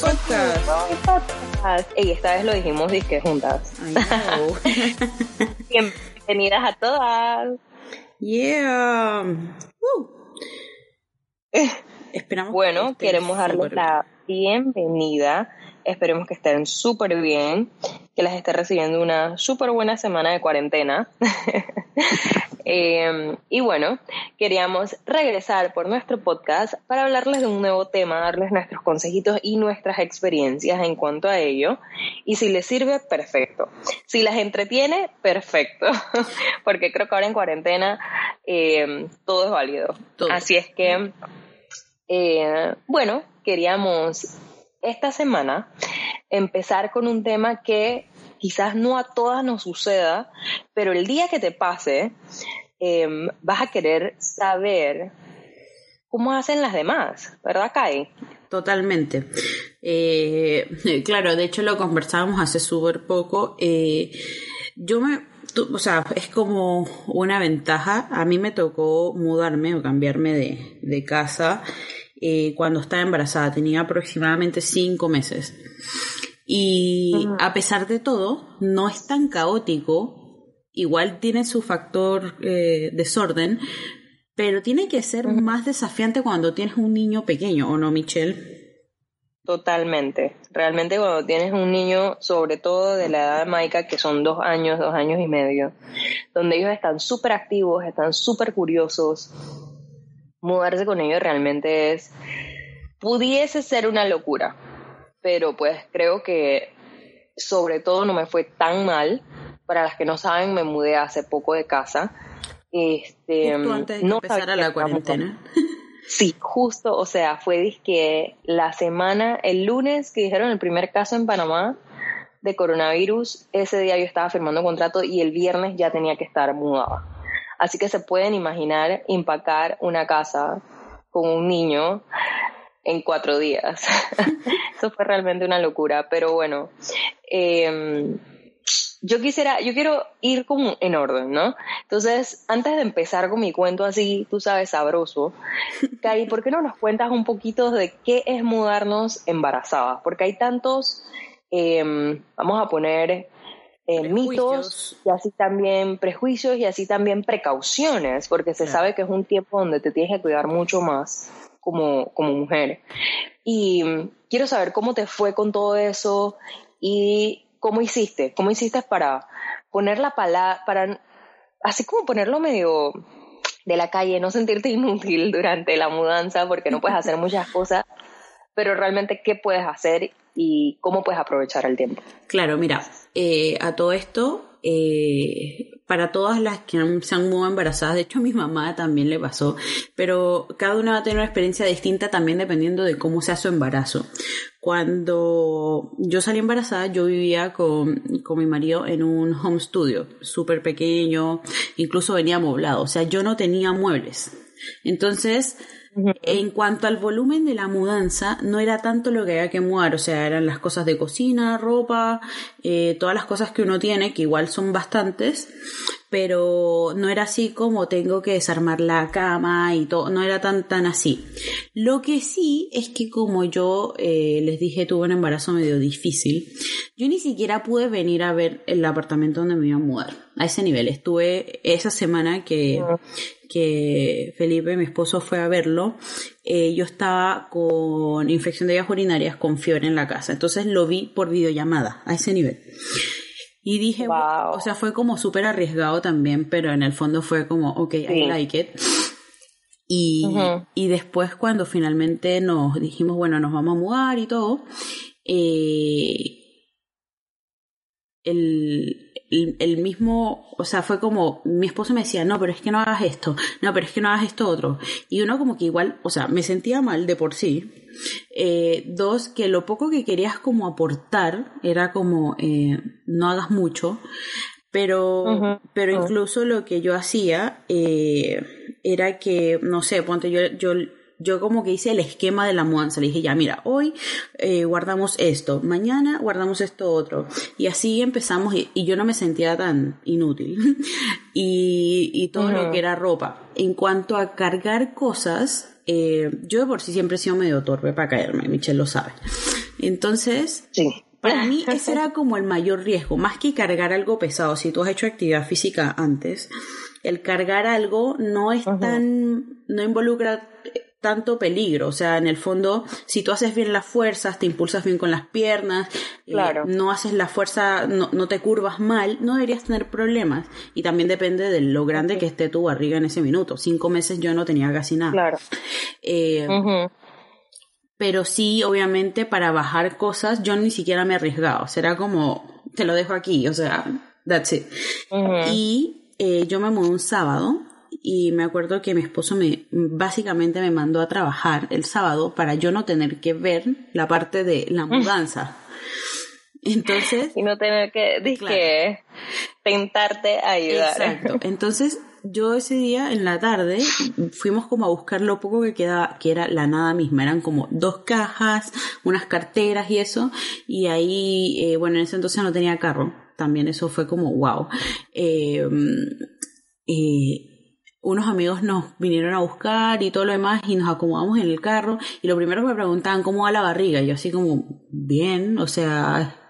Podcast. Y esta vez lo dijimos disque juntas. Bienvenidas a todas. yeah. Woo. Esperamos Bueno, que queremos darles la bienvenida. Esperemos que estén súper bien, que las esté recibiendo una súper buena semana de cuarentena. Eh, y bueno, queríamos regresar por nuestro podcast para hablarles de un nuevo tema, darles nuestros consejitos y nuestras experiencias en cuanto a ello. Y si les sirve, perfecto. Si las entretiene, perfecto. Porque creo que ahora en cuarentena eh, todo es válido. Todo. Así es que, eh, bueno, queríamos esta semana empezar con un tema que quizás no a todas nos suceda, pero el día que te pase, eh, vas a querer saber cómo hacen las demás, ¿verdad, Kai? Totalmente. Eh, claro, de hecho lo conversábamos hace súper poco. Eh, yo me, tú- o sea, es como una ventaja. A mí me tocó mudarme o cambiarme de, de casa eh, cuando estaba embarazada. Tenía aproximadamente cinco meses. Y a pesar de todo, no es tan caótico. Igual tiene su factor eh, desorden, pero tiene que ser más desafiante cuando tienes un niño pequeño, ¿o no, Michelle? Totalmente. Realmente cuando tienes un niño, sobre todo de la edad de Maika, que son dos años, dos años y medio, donde ellos están súper activos, están súper curiosos, mudarse con ellos realmente es, pudiese ser una locura, pero pues creo que sobre todo no me fue tan mal. Para las que no saben, me mudé hace poco de casa. Este, Justo antes de no empezara sabía la cuarentena. Sí, justo, o sea, fue disque la semana, el lunes que dijeron el primer caso en Panamá de coronavirus, ese día yo estaba firmando contrato y el viernes ya tenía que estar mudada. Así que se pueden imaginar empacar una casa con un niño en cuatro días. Eso fue realmente una locura, pero bueno. eh, yo quisiera, yo quiero ir como en orden, ¿no? Entonces, antes de empezar con mi cuento así, tú sabes, sabroso, Cari, ¿por qué no nos cuentas un poquito de qué es mudarnos embarazadas? Porque hay tantos, eh, vamos a poner eh, mitos y así también prejuicios y así también precauciones, porque se Claro. sabe que es un tiempo donde te tienes que cuidar mucho más como, como mujer. Y quiero saber cómo te fue con todo eso y cómo hiciste, cómo hiciste para poner la palabra, para así como ponerlo medio de la calle, no sentirte inútil durante la mudanza porque no puedes hacer muchas cosas, pero realmente qué puedes hacer y cómo puedes aprovechar el tiempo. Claro, mira, eh, a todo esto, eh, para todas las que han- se han mudado embarazadas, de hecho a mi mamá también le pasó, pero cada una va a tener una experiencia distinta también dependiendo de cómo sea su embarazo. Cuando yo salí embarazada, yo vivía con, con mi marido en un home studio, súper pequeño, incluso venía amoblado, o sea, yo no tenía muebles. Entonces, en cuanto al volumen de la mudanza, no era tanto lo que había que mudar, o sea, eran las cosas de cocina, ropa, eh, todas las cosas que uno tiene, que igual son bastantes, pero no era así como tengo que desarmar la cama y todo, no era tan tan así. Lo que sí es que como yo eh, les dije tuve un embarazo medio difícil, yo ni siquiera pude venir a ver el apartamento donde me iba a mudar. A ese nivel, estuve esa semana que, que Felipe, mi esposo, fue a verlo, eh, yo estaba con infección de vías urinarias con fiebre en la casa. Entonces lo vi por videollamada, a ese nivel. Y dije, Wow. o sea, fue como súper arriesgado también, pero en el fondo fue como, ok, I like it. Y, y después cuando finalmente nos dijimos, bueno, nos vamos a mudar y todo, eh, el, el, mismo, o sea, fue como, mi esposo me decía, no, pero es que no hagas esto, no, pero es que no hagas esto otro. Y uno como que igual, o sea, me sentía mal de por sí. Eh, dos, que lo poco que querías como aportar era como, eh, no hagas mucho. Pero, pero incluso lo que yo hacía eh, era que, no sé, ponte, yo, yo yo como que hice el esquema de la mudanza. Le dije, ya, mira, hoy eh, guardamos esto, mañana guardamos esto otro. Y así empezamos y, yo no me sentía tan inútil. y, y, todo lo que era ropa. En cuanto a cargar cosas, eh, yo de por sí siempre he sido medio torpe para caerme, Michelle lo sabe. Entonces, sí. Para mí ese era como el mayor riesgo, más que cargar algo pesado. Si tú has hecho actividad física antes, el cargar algo no es tan, no involucra tanto peligro. O sea, en el fondo, si tú haces bien las fuerzas, te impulsas bien con las piernas, eh, claro. no haces la fuerza, no, no, te curvas mal, no deberías tener problemas. Y también depende de lo grande que esté tu barriga en ese minuto. Cinco meses yo no tenía casi nada. Claro. Eh, pero sí, obviamente, para bajar cosas, yo ni siquiera me arriesgaba. Será como, te lo dejo aquí, o sea, that's it. Y eh, yo me mudé un sábado y me acuerdo que mi esposo me básicamente me mandó a trabajar el sábado para yo no tener que ver la parte de la mm. mudanza. Entonces. Y no tener que, que tentarte a ayudar. Exacto. Entonces, yo ese día en la tarde fuimos como a buscar lo poco que quedaba, que era la nada misma. Eran como dos cajas, unas carteras y eso. Y ahí, eh, bueno, en ese entonces no tenía carro. También eso fue como wow. Eh, eh, unos amigos nos vinieron a buscar y todo lo demás y nos acomodamos en el carro y lo primero que me preguntaban cómo va la barriga y yo así como bien, o sea,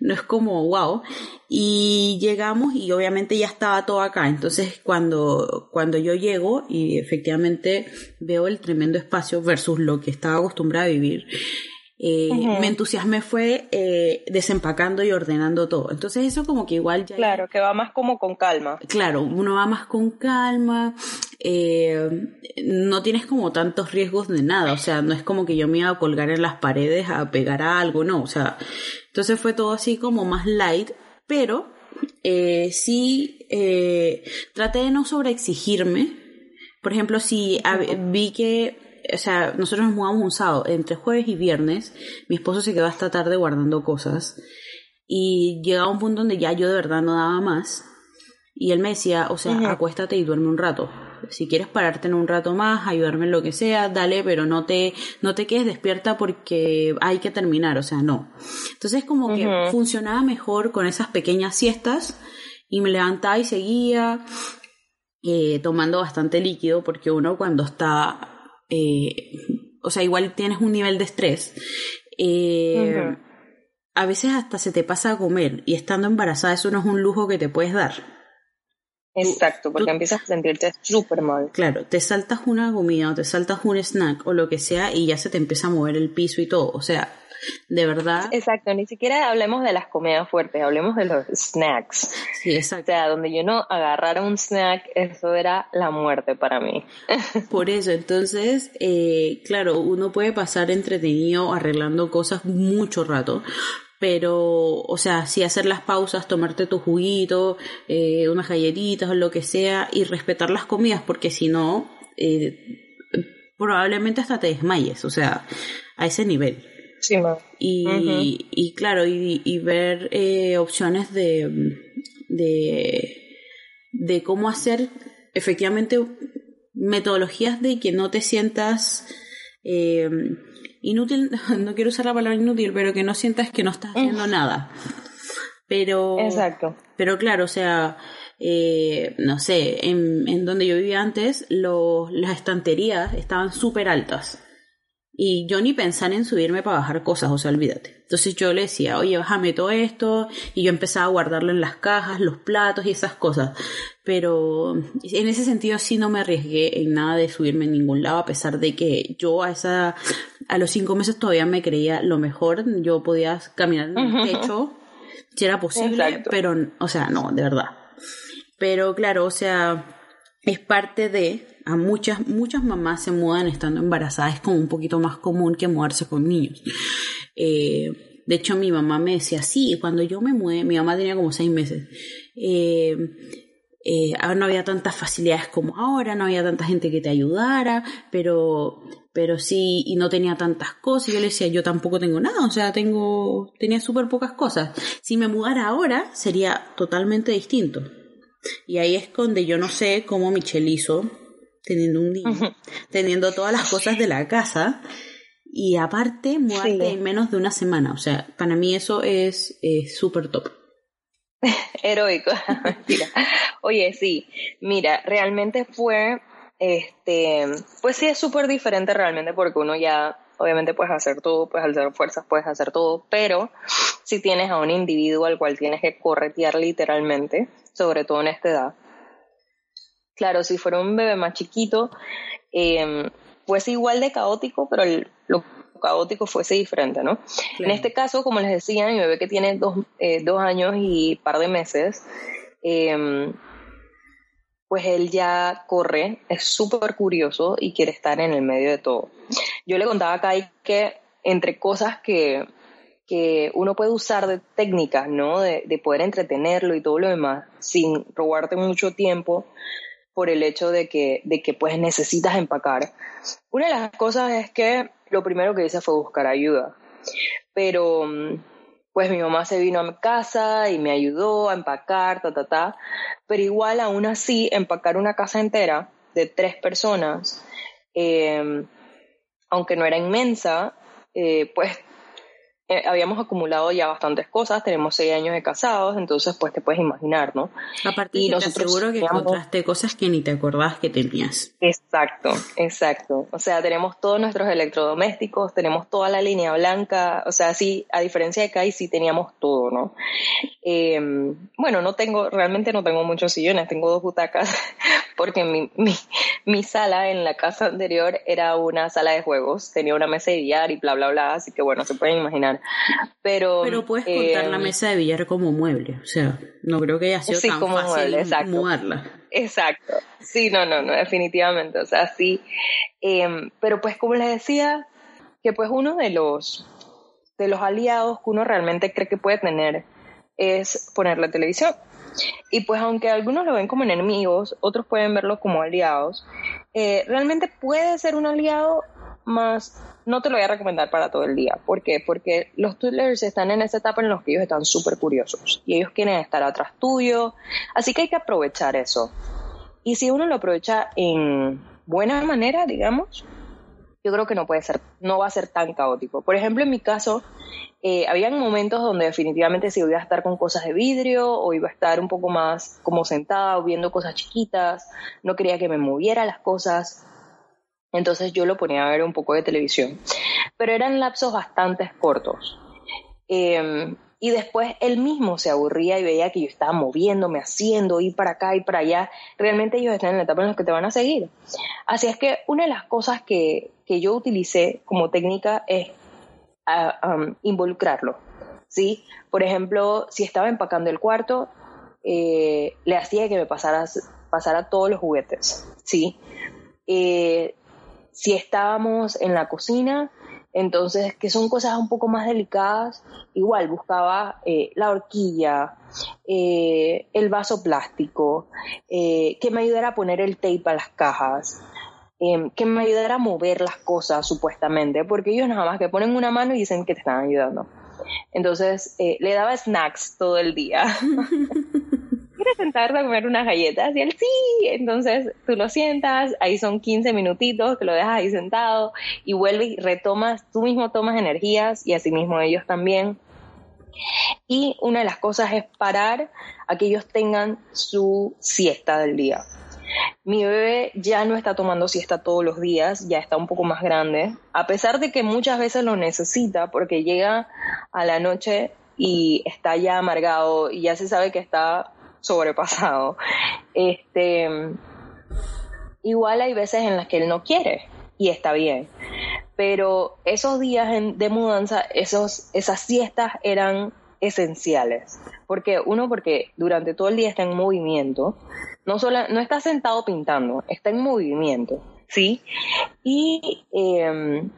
no es como wow y llegamos y obviamente ya estaba todo acá. Entonces cuando cuando yo llego y efectivamente veo el tremendo espacio versus lo que estaba acostumbrada a vivir eh, me entusiasmé fue eh, desempacando y ordenando todo. Entonces eso como que igual ya... Claro, que va más como con calma. Claro, uno va más con calma, eh, no tienes como tantos riesgos de nada, o sea, no es como que yo me iba a colgar en las paredes a pegar a algo, no, o sea, entonces fue todo así como más light, pero sí traté de no sobreexigirme. Por ejemplo, si vi que o sea, nosotros nos mudamos un sábado, entre jueves y viernes, mi esposo se quedó hasta tarde guardando cosas y llegaba un punto donde ya yo de verdad no daba más y él me decía, o sea, acuéstate y duerme un rato. Si quieres pararte en un rato más, ayudarme en lo que sea, dale, pero no te, no te quedes despierta porque hay que terminar, o sea, no. Entonces como que funcionaba mejor con esas pequeñas siestas y me levantaba y seguía eh, tomando bastante líquido porque uno cuando está eh, o sea, igual tienes un nivel de estrés, eh, a veces hasta se te pasa a comer y estando embarazada eso no es un lujo que te puedes dar. Exacto, porque empiezas a sentirte súper mal. Claro, te saltas una comida o te saltas un snack o lo que sea y ya se te empieza a mover el piso y todo. O sea, de verdad. Exacto, ni siquiera hablemos de las comidas fuertes, hablemos de los snacks. Sí, exacto. O sea, donde yo no agarrara un snack, eso era la muerte para mí. Por eso, entonces, eh, claro, uno puede pasar entretenido arreglando cosas mucho rato, pero, o sea, sí hacer las pausas, tomarte tu juguito, eh, unas galletitas o lo que sea, y respetar las comidas, porque si no, eh, probablemente hasta te desmayes, o sea, a ese nivel y, y, claro, y, y ver eh, opciones de, de, de cómo hacer efectivamente metodologías de que no te sientas eh, inútil, no quiero usar la palabra inútil, pero que no sientas que no estás haciendo nada. Pero, Exacto. Pero claro, o sea, eh, no sé, en, en, donde yo vivía antes, los, las estanterías estaban súper altas. Y yo ni pensar en subirme para bajar cosas, o sea, olvídate. Entonces yo le decía, oye, bájame todo esto, y yo empezaba a guardarlo en las cajas, los platos y esas cosas. Pero en ese sentido sí no me arriesgué en nada de subirme en ningún lado, a pesar de que yo a esa, a los cinco meses todavía me creía lo mejor, yo podía caminar en el techo, si era posible, pero, o sea, no, de verdad. Pero claro, o sea, es parte de, a muchas, muchas mamás se mudan estando embarazadas, es como un poquito más común que mudarse con niños. Eh, De hecho, mi mamá me decía, sí, cuando yo me mudé, mi mamá tenía como seis meses. Eh, eh, no había tantas facilidades como ahora, no había tanta gente que te ayudara, pero, pero sí, y no tenía tantas cosas. Yo le decía, yo tampoco tengo nada, o sea, tengo, tenía súper pocas cosas. Si me mudara ahora, sería totalmente distinto. Y ahí es donde yo no sé cómo Michelle hizo, teniendo un niño, teniendo todas las cosas de la casa, y aparte mudarte en menos de una semana. O sea, para mí eso es súper top. Heroico, mentira. Oye, sí, mira, realmente fue, este, pues sí es súper diferente realmente porque uno ya, obviamente puedes hacer todo, puedes hacer fuerzas, puedes hacer todo, pero si tienes a un individuo al cual tienes que corretear literalmente, sobre todo en esta edad. Claro, si fuera un bebé más chiquito, eh, pues igual de caótico, pero el, lo caótico fuese diferente, ¿no? En este caso, como les decía, mi bebé que tiene dos, eh, dos años y par de meses, eh, pues él ya corre, es súper curioso y quiere estar en el medio de todo. Yo le contaba a Kai que entre cosas que, que uno puede usar de técnicas, ¿no? De, de, poder entretenerlo y todo lo demás, sin robarte mucho tiempo por el hecho de que, de que pues necesitas empacar. Una de las cosas es que lo primero que hice fue buscar ayuda. Pero pues mi mamá se vino a mi casa y me ayudó a empacar, ta, ta, ta. Pero igual aún así, empacar una casa entera de tres personas, eh, aunque no era inmensa, eh, pues eh, habíamos acumulado ya bastantes cosas, tenemos seis años de casados, entonces pues te puedes imaginar, ¿no? Aparte, y te aseguro que encontraste cosas que ni te acordabas que tenías. Exacto, exacto. O sea, tenemos todos nuestros electrodomésticos, tenemos toda la línea blanca, o sea, sí, a diferencia de Kai, sí teníamos todo, ¿no? Eh, bueno, no tengo, realmente no tengo muchos sillones, tengo dos butacas, porque mi, mi, mi sala en la casa anterior era una sala de juegos, tenía una mesa de billar y bla, bla, bla, así que bueno, se pueden imaginar. Pero, Pero puedes contar la em, mesa de billar como mueble, o sea, no creo que haya sido tan como fácil mueble, exacto. mudarla. Exacto, sí, no, no, no, definitivamente, o sea, sí. Eh, pero pues como les decía, que pues uno de los, de los aliados que uno realmente cree que puede tener es poner la televisión. Y pues aunque algunos lo ven como enemigos, otros pueden verlo como aliados, eh, realmente puede ser un aliado más no te lo voy a recomendar para todo el día. ¿Por qué? Porque los toddlers están en esa etapa en la que ellos están súper curiosos y ellos quieren estar atrás tuyo. Así que hay que aprovechar eso. Y si uno lo aprovecha en buena manera, digamos, yo creo que no puede ser, no va a ser tan caótico. Por ejemplo, en mi caso, eh, habían momentos donde definitivamente si iba a estar con cosas de vidrio o iba a estar un poco más como sentada o viendo cosas chiquitas, no quería que me moviera las cosas. Entonces yo lo ponía a ver un poco de televisión. Pero eran lapsos bastante cortos. Em, y después él mismo se aburría y veía que yo estaba moviéndome, haciendo, ir para acá y para allá. Realmente ellos están en la etapa en la que te van a seguir. Así es que una de las cosas que, que yo utilicé como técnica es involucrarlo. ¿sí? Por ejemplo, si estaba empacando el cuarto, eh, le hacía que me pasara, pasara todos los juguetes. ¿sí? Eh, si estábamos en la cocina, entonces, que son cosas un poco más delicadas, igual buscaba eh, la horquilla, eh, el vaso plástico, eh, que me ayudara a poner el tape a las cajas, em, que me ayudara a mover las cosas supuestamente, porque ellos nada más que ponen una mano y dicen que te están ayudando. Entonces, le daba snacks todo el día. ¿quieres sentarte a comer unas galletas? Y él, sí. Entonces tú lo sientas, ahí son 15 minutitos que lo dejas ahí sentado y vuelves y retomas, tú mismo tomas energías y así mismo ellos también. Y una de las cosas es parar a que ellos tengan su siesta del día. Mi bebé ya no está tomando siesta todos los días, ya está un poco más grande, a pesar de que muchas veces lo necesita porque llega a la noche y está ya amargado y ya se sabe que está sobrepasado. Este, igual hay veces en las que él no quiere y está bien. Pero esos días de mudanza, esos, esas siestas eran esenciales. Porque uno, porque durante todo el día está en movimiento, no, no está sentado pintando, está en movimiento, ¿sí? Y, em,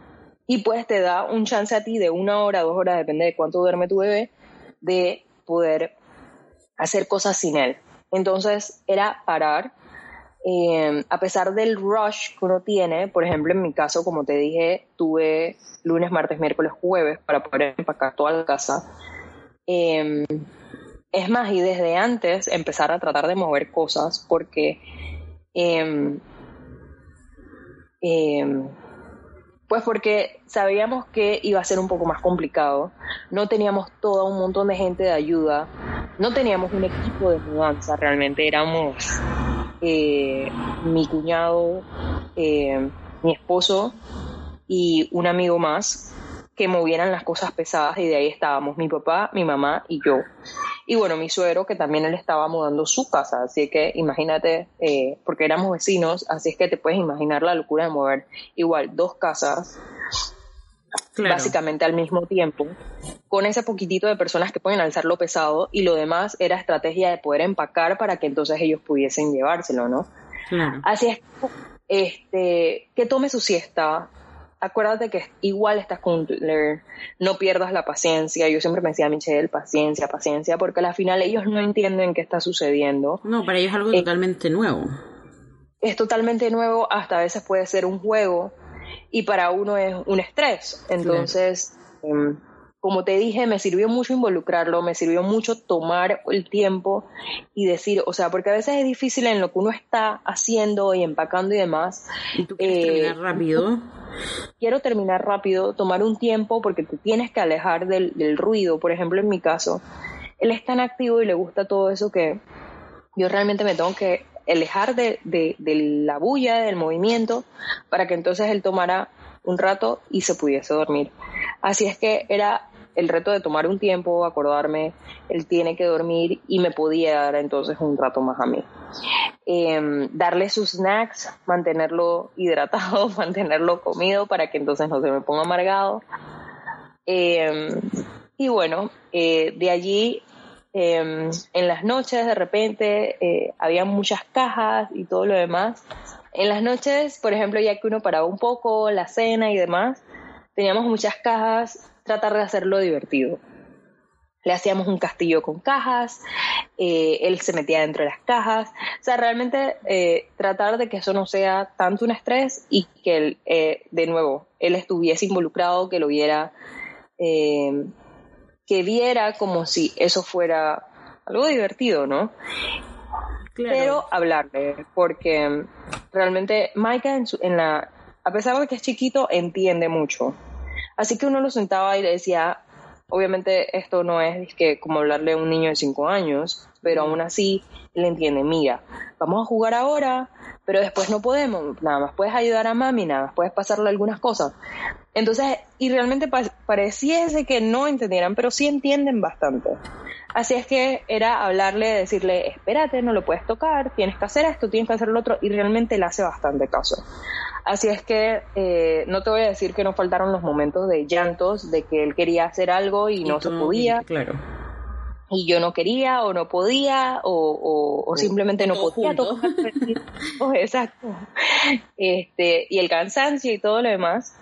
y pues te da un chance a ti de una hora, dos horas, depende de cuánto duerme tu bebé, de poder hacer cosas sin él. Entonces era parar, eh, a pesar del rush que uno tiene, por ejemplo en mi caso, como te dije, tuve lunes, martes, miércoles, jueves para poder empacar toda la casa. Eh, es más, y desde antes empezar a tratar de mover cosas porque... Eh, pues porque sabíamos que iba a ser un poco más complicado, no teníamos todo un montón de gente de ayuda, no teníamos un equipo de mudanza, realmente. Éramos eh, mi cuñado, eh, mi esposo y un amigo más que movieran las cosas pesadas y de ahí estábamos mi papá, mi mamá y yo. Y bueno, mi suegro, que también él estaba mudando su casa, así que imagínate, eh, porque éramos vecinos, así es que te puedes imaginar la locura de mover igual dos casas, básicamente al mismo tiempo, con ese poquitito de personas que pueden alzar lo pesado y lo demás era estrategia de poder empacar para que entonces ellos pudiesen llevárselo, ¿no? Así es, este, que tome su siesta, acuérdate que igual estás con Learn, no pierdas la paciencia. Yo siempre me decía a Michelle, paciencia, paciencia, porque al final ellos no entienden qué está sucediendo. No, para ellos es algo eh, totalmente nuevo. Es totalmente nuevo, hasta a veces puede ser un juego y para uno es un estrés. Entonces, em, como te dije, me sirvió mucho involucrarlo, me sirvió mucho tomar el tiempo y decir, o sea, porque a veces es difícil en lo que uno está haciendo y empacando y demás. ¿Y tú quieres terminar eh, rápido? Quiero terminar rápido, tomar un tiempo porque te tienes que alejar del, ruido. Por ejemplo, en mi caso, él es tan activo y le gusta todo eso que yo realmente me tengo que alejar de, de, de la bulla, del movimiento, para que entonces él tomara un rato y se pudiese dormir. Así es que era el reto de tomar un tiempo, acordarme, él tiene que dormir y me podía dar entonces un rato más a mí. Em, darle sus snacks, mantenerlo hidratado, mantenerlo comido para que entonces no se me ponga amargado. Em, y bueno, eh, de allí em, en las noches de repente eh, había muchas cajas y todo lo demás. En las noches, por ejemplo, ya que uno paraba un poco, la cena y demás, teníamos muchas cajas, tratar de hacerlo divertido. Le hacíamos un castillo con cajas, eh, él se metía dentro de las cajas, o sea, realmente eh, tratar de que eso no sea tanto un estrés y que, él, eh, de nuevo, él estuviese involucrado, que lo viera, que viera como si eso fuera algo divertido, ¿no? Pero hablarle, porque realmente Maika en la, a pesar de que es chiquito, entiende mucho. Así que uno lo sentaba y le decía, obviamente esto no es que como hablarle a un niño de 5 años, pero aún así él entiende, mira, vamos a jugar ahora, pero después no podemos, nada más puedes ayudar a mami, nada más puedes pasarle algunas cosas. Entonces, y realmente pareciese que no entendieran, pero sí entienden bastante. Así es que era hablarle, decirle, espérate, no lo puedes tocar, tienes que hacer esto, tienes que hacer lo otro, y realmente le hace bastante caso. Así es que eh, no te voy a decir que no faltaron los momentos de llantos, de que él quería hacer algo y, no se podía. Claro. Y yo no quería o no podía o, simplemente no podía tocar. exacto. Este, y el cansancio y todo lo demás.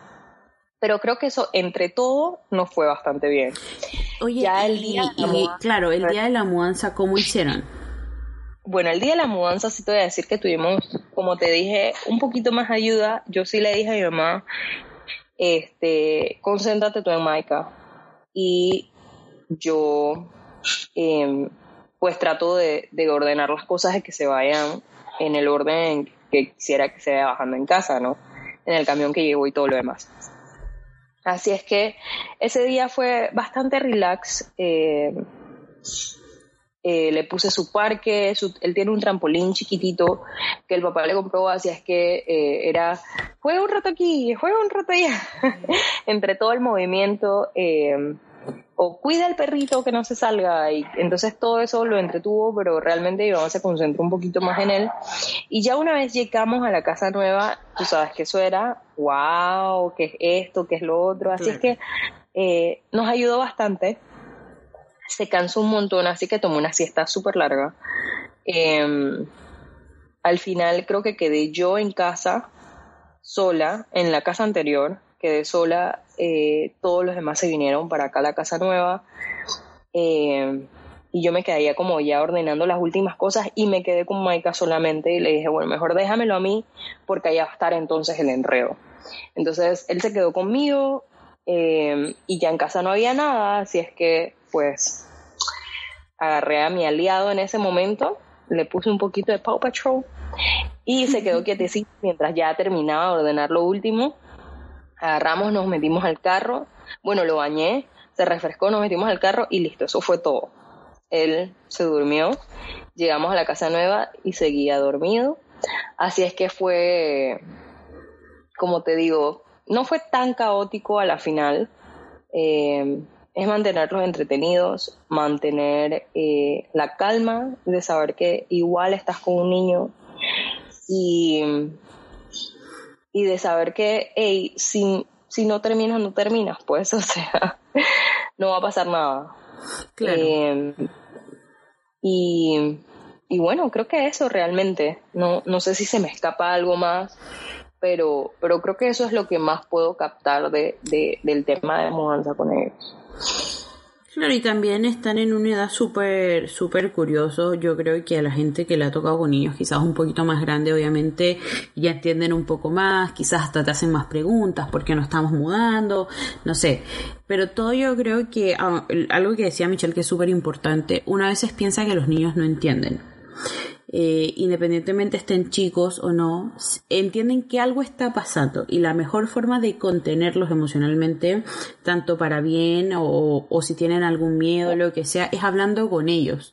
Pero creo que eso, entre todo, nos fue bastante bien. Oye, ya el día claro, el día de la mudanza, ¿cómo hicieron? Bueno, el día de la mudanza sí te voy a decir que tuvimos, como te dije, un poquito más ayuda. Yo sí le dije a mi mamá, este, concéntrate tú en Maika. Y yo, em, pues trato de, ordenar las cosas de que se vayan en el orden que quisiera que se vaya bajando en casa, ¿no? En el camión que llevo y todo lo demás. Así es que ese día fue bastante relax. Eh, eh, le puse su parque, él tiene un trampolín chiquitito que el papá le compró, así es que eh, era, juega un rato aquí, juega un rato allá, entre todo el movimiento, eh, o cuida al perrito que no se salga, y entonces todo eso lo entretuvo, pero realmente yo se concentró un poquito más en él, y ya una vez llegamos a la casa nueva, tú sabes que eso era, wow, qué es esto, qué es lo otro, así es que nos ayudó bastante, se cansó un montón, así que tomó una siesta súper larga. Em, al final creo que quedé yo en casa, sola, en la casa anterior, quedé sola, eh, todos los demás se vinieron para acá a la casa nueva. Eh, y yo me quedé como ya ordenando las últimas cosas y me quedé con Maika solamente y le dije, bueno, mejor déjamelo a mí porque allá va a estar entonces el enredo. Entonces él se quedó conmigo eh, y ya en casa no había nada, así es que pues agarré a mi aliado en ese momento, le puse un poquito de Paw Patrol y se quedó quietecito mientras ya terminaba de ordenar lo último. Agarramos, nos metimos al carro, bueno, lo bañé, se refrescó, nos metimos al carro y listo, eso fue todo él se durmió, llegamos a la casa nueva y seguía dormido. Así es que fue, como te digo, no fue tan caótico a la final. Eh, es mantenerlos entretenidos, mantener eh, la calma de saber que igual estás con un niño y, y de saber que, hey, si, si no terminas, no terminas, pues, o sea, no va a pasar nada. Em, y, bueno, creo que eso realmente. No, no sé si se me escapa algo más, pero, pero creo que eso es lo que más puedo captar de, del tema de mudanza con ellos. Claro, y también están en una edad súper, súper curioso. Yo creo que a la gente que le ha tocado con niños quizás un poquito más grande, obviamente, ya entienden un poco más, quizás hasta te hacen más preguntas, ¿por qué no estamos mudando? No sé. Pero todo yo creo que, ah, algo que decía Michelle que es súper importante, una vez piensa que los niños no entienden eh, independientemente estén chicos o no, entienden que algo está pasando y la mejor forma de contenerlos emocionalmente, tanto para bien o, si tienen algún miedo, lo que sea, es hablando con ellos.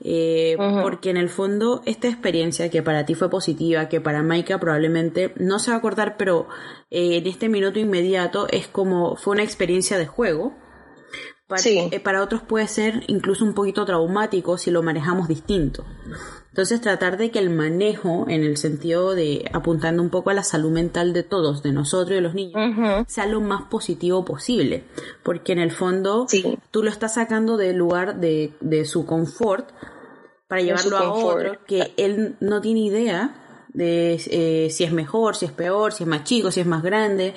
Eh, porque en el fondo esta experiencia que para ti fue positiva, que para Maika probablemente no se va a acordar, pero eh, en este minuto inmediato es como fue una experiencia de juego. Para, eh, para, otros puede ser incluso un poquito traumático si lo manejamos distinto. Entonces tratar de que el manejo, en el sentido de apuntando un poco a la salud mental de todos, de nosotros y de los niños, sea lo más positivo posible. Porque en el fondo tú lo estás sacando del lugar de, de su confort para llevarlo a otro que él no tiene idea de eh, si es mejor, si es peor, si es más chico, si es más grande.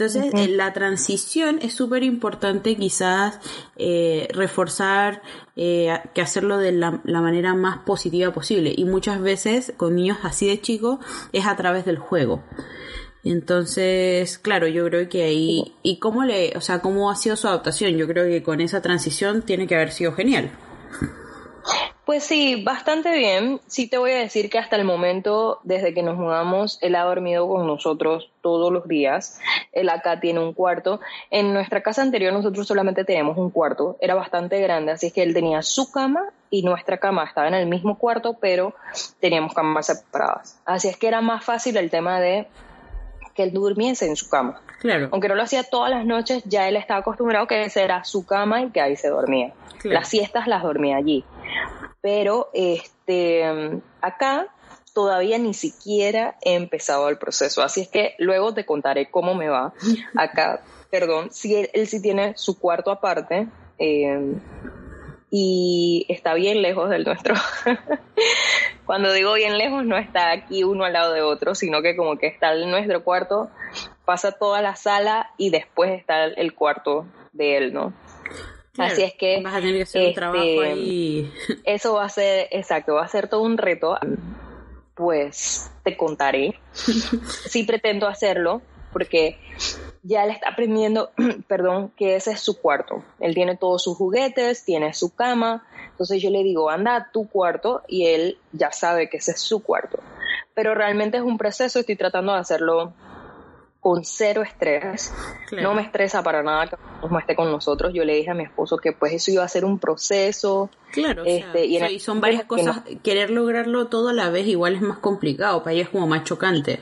Entonces, eh, la transición es súper importante quizás eh, reforzar que hacerlo de la, manera más positiva posible. Y muchas veces con niños así de chicos es a través del juego. Entonces, claro, yo creo que ahí, y cómo le, o sea, cómo ha sido su adaptación, yo creo que con esa transición tiene que haber sido genial. Pues sí, bastante bien. Sí te voy a decir que hasta el momento, desde que nos mudamos, él ha dormido con nosotros todos los días. Él acá tiene un cuarto. En nuestra casa anterior nosotros solamente teníamos un cuarto. Era bastante grande, así que él tenía su cama y nuestra cama estaba en el mismo cuarto, pero teníamos camas separadas. Así es que era más fácil el tema de que él durmiese en su cama. Claro. Aunque no lo hacía todas las noches, ya él estaba acostumbrado que ese era su cama y que ahí se dormía. Las siestas las dormía allí pero este, acá todavía ni siquiera he empezado el proceso, así es que luego te contaré cómo me va. Acá, perdón, si él, sí tiene su cuarto aparte em, y está bien lejos del nuestro. Cuando digo bien lejos, no está aquí uno al lado de otro, sino que como que está en nuestro cuarto, pasa toda la sala y después está el cuarto de él, ¿no? Así es que. Vas a tener que hacer un trabajo este, ahí. Eso va a ser, exacto, va a ser todo un reto. Pues te contaré. sí pretendo hacerlo, porque ya le está aprendiendo, perdón, que ese es su cuarto. Él tiene todos sus juguetes, tiene su cama. Entonces yo le digo, anda a tu cuarto y él ya sabe que ese es su cuarto. Pero realmente es un proceso, estoy tratando de hacerlo con cero estrés. No me estresa para nada que no esté con nosotros. Yo le dije a mi esposo que pues eso iba a ser un proceso. Claro, este, y, son varias cosas. Querer lograrlo todo a la vez igual es más complicado, para ella es como más chocante.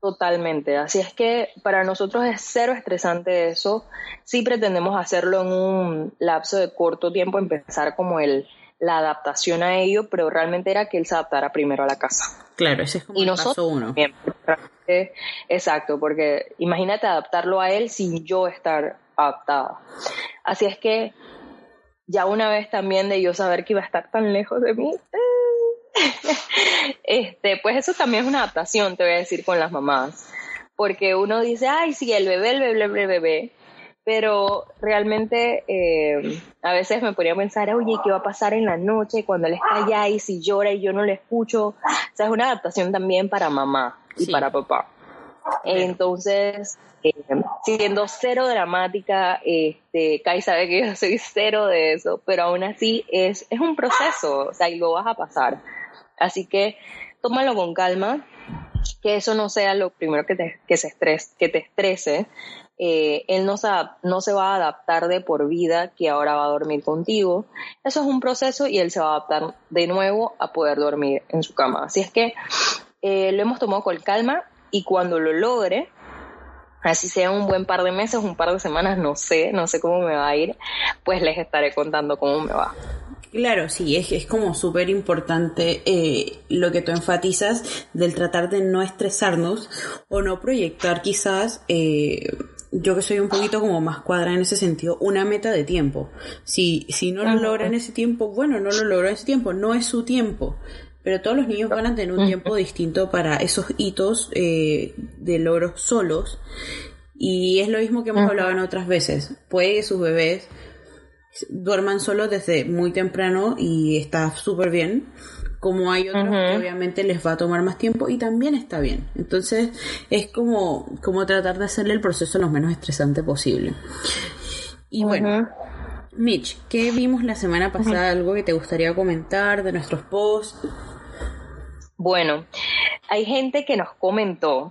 Totalmente, así es que para nosotros es cero estresante eso. Sí pretendemos hacerlo en un lapso de corto tiempo, empezar como el, la adaptación a ello, pero realmente era que él se adaptara primero a la casa. Claro, ese es como el paso uno. exacto, porque imagínate adaptarlo a él sin yo estar adaptada. Así es que ya una vez también de yo saber que iba a estar tan lejos de mí, este, pues eso también es una adaptación, te voy a decir, con las mamás. porque uno dice, ay, sí, el bebé, el bebé, el bebé, el bebé. Pero realmente eh, a veces me ponía a pensar, oye, ¿qué va a pasar en la noche cuando él está allá y si llora y yo no le escucho? O sea, es una adaptación también para mamá y Sí. para papá. Entonces, eh, siendo cero dramática, este, Kai sabe que yo soy cero de eso, pero aún así es, es un proceso, o sea, y lo vas a pasar. Así que tómalo con calma, que eso no sea lo primero que te, que se estres, que te estrese. Eh, él no se, no se va a adaptar de por vida que ahora va a dormir contigo. Eso es un proceso y él se va a adaptar de nuevo a poder dormir en su cama. Así es que eh, lo hemos tomado con calma y cuando lo logre, así sea un buen par de meses, un par de semanas, no sé, no sé cómo me va a ir, pues les estaré contando cómo me va. Claro, sí, es, es como súper importante eh, lo que tú enfatizas del tratar de no estresarnos o no proyectar quizás, eh, yo que soy un poquito como más cuadrada en ese sentido, una meta de tiempo. Si, si no lo logra en ese tiempo, bueno, no lo logró en ese tiempo, no es su tiempo. Pero todos los niños van a tener un tiempo distinto para esos hitos eh, de logros solos. Y es lo mismo que hemos hablado en otras veces. Puede que sus bebés duerman solos desde muy temprano y está súper bien. Como hay otros que obviamente les va a tomar más tiempo y también está bien. Entonces es como, como tratar de hacerle el proceso lo menos estresante posible. Y bueno. Mitch, ¿qué vimos la semana pasada? ¿Algo que te gustaría comentar de nuestros posts? Bueno, hay gente que nos comentó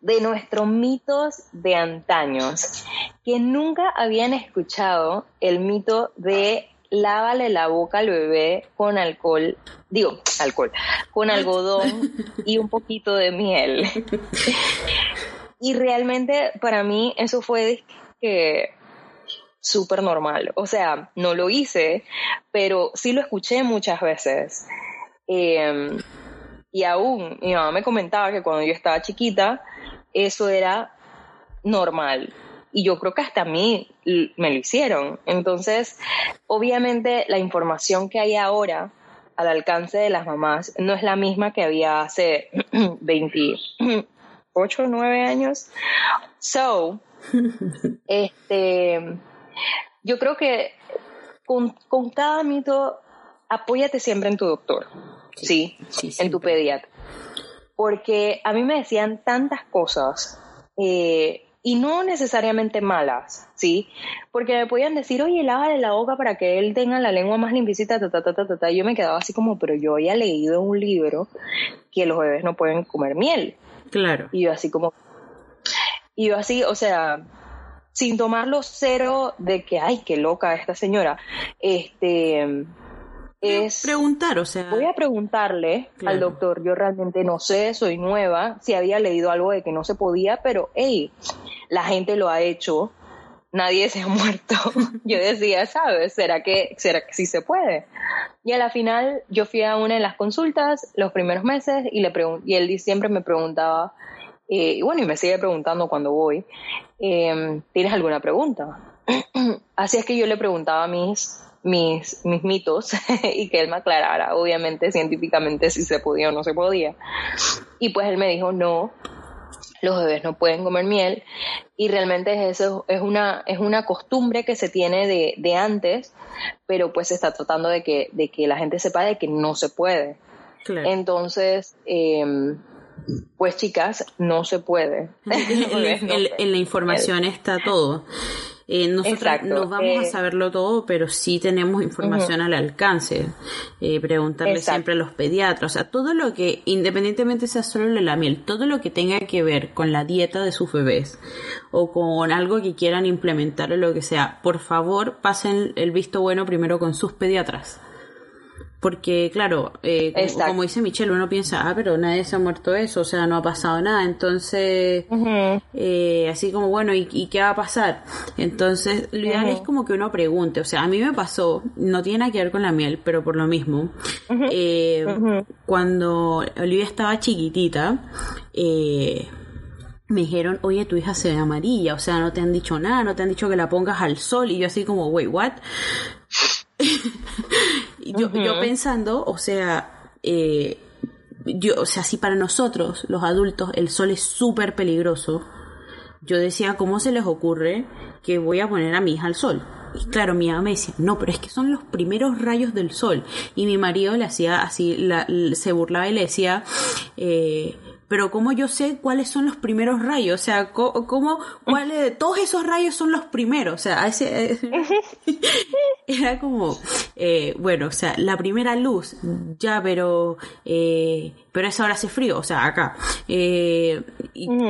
de nuestros mitos de antaños que nunca habían escuchado el mito de lávale la boca al bebé con alcohol, digo, alcohol, con algodón y un poquito de miel. Y realmente para mí eso fue que súper normal. O sea, no lo hice, pero sí lo escuché muchas veces. Eh, y aún mi mamá me comentaba que cuando yo estaba chiquita, eso era normal. Y yo creo que hasta a mí me lo hicieron. Entonces, obviamente la información que hay ahora al alcance de las mamás no es la misma que había hace 28, 9 años. So, este, yo creo que con, con cada mito, apóyate siempre en tu doctor, sí, Sí, en tu pediatra. Porque a mí me decían tantas cosas, eh, y no necesariamente malas, ¿sí? Porque me podían decir, oye, lávale la boca para que él tenga la lengua más limpiecita, ta, ta, ta, ta, ta, ta. Y yo me quedaba así como, pero yo había leído un libro que los bebés no pueden comer miel. Claro. Y yo así como, y yo así, o sea, sin tomarlo cero de que, ay, qué loca esta señora, este, es, Preguntar, o sea. voy a preguntarle Claro. al doctor, yo realmente no sé, soy nueva, si había leído algo de que no se podía, pero, hey, la gente lo ha hecho, nadie se ha muerto. yo decía, ¿sabes? ¿Será que, será que sí se puede? Y a la final yo fui a una de las consultas los primeros meses y, le y él siempre me preguntaba, eh, y bueno, y me sigue preguntando cuando voy, eh, ¿tienes alguna pregunta? Así es que yo le preguntaba mis, mis, mis mitos y que él me aclarara, obviamente, científicamente, si se podía o no se podía. Y pues él me dijo, no, los bebés no pueden comer miel y realmente eso es una, es una costumbre que se tiene de, de antes, pero pues se está tratando de que, de que la gente sepa de que no se puede. Claro. Entonces, eh, pues chicas, no se puede. no en la información está todo. Eh, nosotros no vamos a eh, saberlo todo, pero sí tenemos información al alcance. Eh, preguntarle Exacto. siempre a los pediatras, o sea, todo lo que, independientemente sea solo de la miel, todo lo que tenga que ver con la dieta de sus bebés o con algo que quieran implementar o lo que sea, por favor pasen el visto bueno primero con sus pediatras. Porque, claro, eh, como, dice Michelle, uno piensa, ah, pero nadie se ha muerto eso, o sea, no ha pasado nada. Entonces, eh, así como, bueno, ¿y, y qué va a pasar? Entonces, lo ideal es como que uno pregunte. O sea, a mí me pasó, no tiene nada que ver con la miel, pero por lo mismo. eh. Cuando Olivia estaba chiquitita, eh, me dijeron, oye, tu hija se ve amarilla, o sea, no te han dicho nada, no te han dicho que la pongas al sol. Y yo así como, wait, what? Yo, yo pensando, o sea, eh, yo, o sea, si para nosotros, los adultos, el sol es súper peligroso, yo decía, ¿cómo se les ocurre que voy a poner a mi hija al sol? Y claro, mi hija me decía, no, pero es que son los primeros rayos del sol. Y mi marido le hacía así, la, se burlaba y le decía, eh, pero ¿cómo yo sé cuáles son los primeros rayos? O sea, ¿cómo, cuáles todos esos rayos son los primeros? O sea, ese, era como, eh, bueno, o sea, la primera luz, ya, pero, eh, pero esa hora hace frío, o sea, acá. Eh,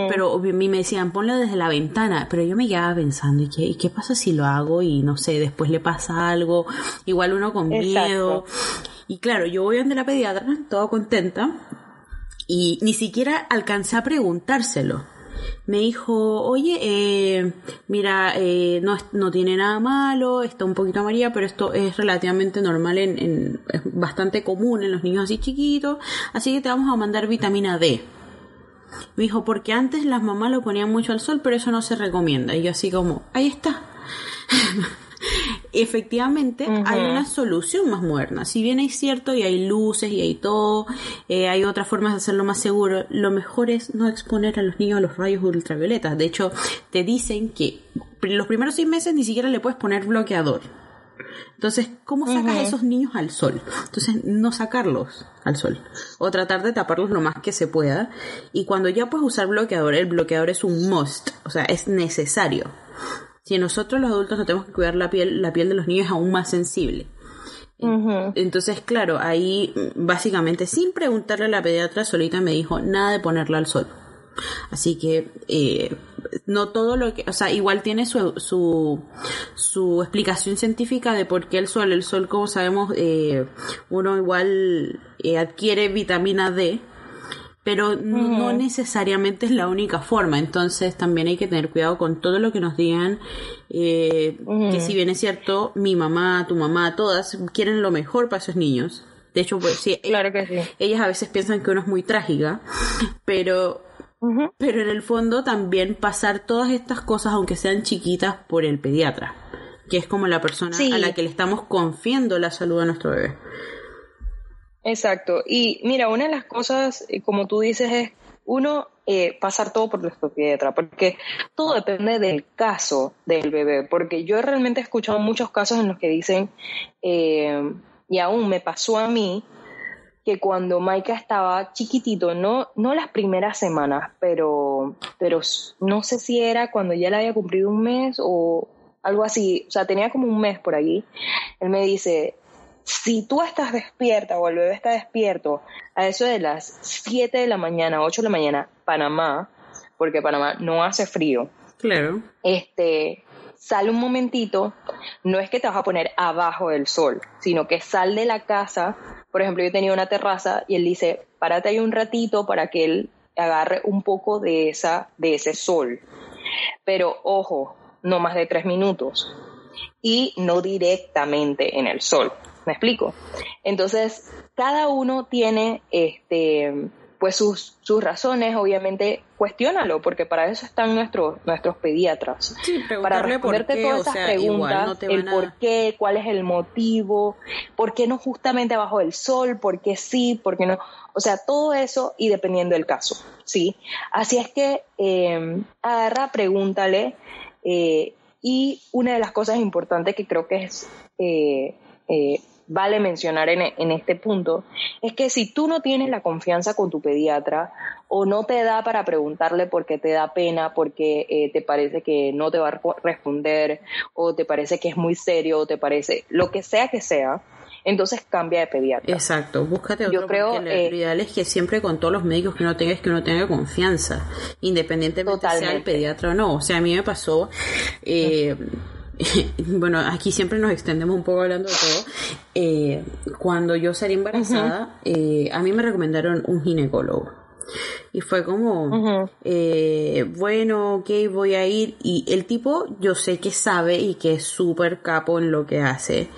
pero a mí me decían, ponlo desde la ventana, pero yo me quedaba pensando, ¿y qué, ¿y qué pasa si lo hago y no sé, después le pasa algo? Igual uno con miedo. Y claro, yo voy ante la pediatra, toda contenta, y ni siquiera alcancé a preguntárselo. Me dijo, oye, eh, mira, eh, no, no tiene nada malo, está un poquito amarilla, pero esto es relativamente normal, en, es bastante común en los niños así chiquitos, así que te vamos a mandar vitamina D. Me dijo, porque antes las mamás lo ponían mucho al sol, pero eso no se recomienda. Y yo así como, ahí está. efectivamente hay una solución más moderna. Si bien es cierto y hay luces y hay todo, eh, hay otras formas de hacerlo más seguro, lo mejor es no exponer a los niños a los rayos ultravioletas. De hecho, te dicen que los primeros seis meses ni siquiera le puedes poner bloqueador. Entonces, ¿cómo sacas a esos niños al sol? Entonces, no sacarlos al sol. O tratar de taparlos lo más que se pueda. Y cuando ya puedes usar bloqueador, el bloqueador es un must. O sea, es necesario. Si nosotros los adultos no tenemos que cuidar la piel, la piel de los niños es aún más sensible. Entonces, claro, ahí básicamente sin preguntarle a la pediatra solita me dijo nada de ponerla al sol. Así que eh, no todo lo que, o sea, igual tiene su, su, su, explicación científica de por qué el sol, el sol como sabemos, eh, uno igual eh, adquiere vitamina D pero no necesariamente es la única forma, entonces también hay que tener cuidado con todo lo que nos digan, eh, que si bien es cierto, mi mamá, tu mamá, todas quieren lo mejor para esos niños. De hecho, pues sí, claro que sí. ellas a veces piensan que uno es muy trágica, pero, pero en el fondo también pasar todas estas cosas, aunque sean chiquitas, por el pediatra, que es como la persona a la que le estamos confiando la salud a nuestro bebé. Exacto. Y mira, una de las cosas, eh, como tú dices, es uno eh, pasar todo por nuestro pediatra, porque todo depende del caso del bebé, porque yo realmente he escuchado muchos casos en los que dicen, eh, y aún me pasó a mí, que cuando Maika estaba chiquitito, no, no las primeras semanas, pero, pero no sé si era cuando ya le había cumplido un mes o algo así, o sea, tenía como un mes por allí, él me dice, si tú estás despierta o el bebé está despierto a eso de las 7 de la mañana, 8 de la mañana, Panamá, porque Panamá no hace frío. Claro. Este, sale un momentito, no es que te vas a poner abajo del sol, sino que sal de la casa. Por ejemplo, yo tenía una terraza y él dice, párate ahí un ratito para que él agarre un poco de, esa, de ese sol. Pero ojo, no más de tres minutos y no directamente en el sol. ¿Me explico? Entonces, cada uno tiene este pues sus, sus razones, obviamente, cuestiónalo, porque para eso están nuestros, nuestros pediatras. para responderte todas esas preguntas, el por qué, cuál es el motivo, por qué no justamente abajo del sol, por qué sí, por qué no. O sea, todo eso y dependiendo del caso, ¿sí? Así es que eh, agarra, pregúntale. Eh, y una de las cosas importantes que creo que es eh, eh vale mencionar en, este punto es que si tú no tienes la confianza con tu pediatra o no te da para preguntarle porque te da pena, porque eh, te parece que no te va a responder o te parece que es muy serio o te parece lo que sea que sea, entonces cambia de pediatra. Exacto, búscate otro Yo creo, eh, lo ideal es que siempre con todos los médicos que no tengas que no tenga confianza, independientemente sea el pediatra o no. O sea, a mí me pasó eh, bueno, aquí siempre nos extendemos un poco hablando de todo. Eh, cuando yo salí embarazada, eh, a mí me recomendaron un ginecólogo. Y fue como, eh, bueno, ok, voy a ir. Y el tipo, yo sé que sabe y que es súper capo en lo que hace,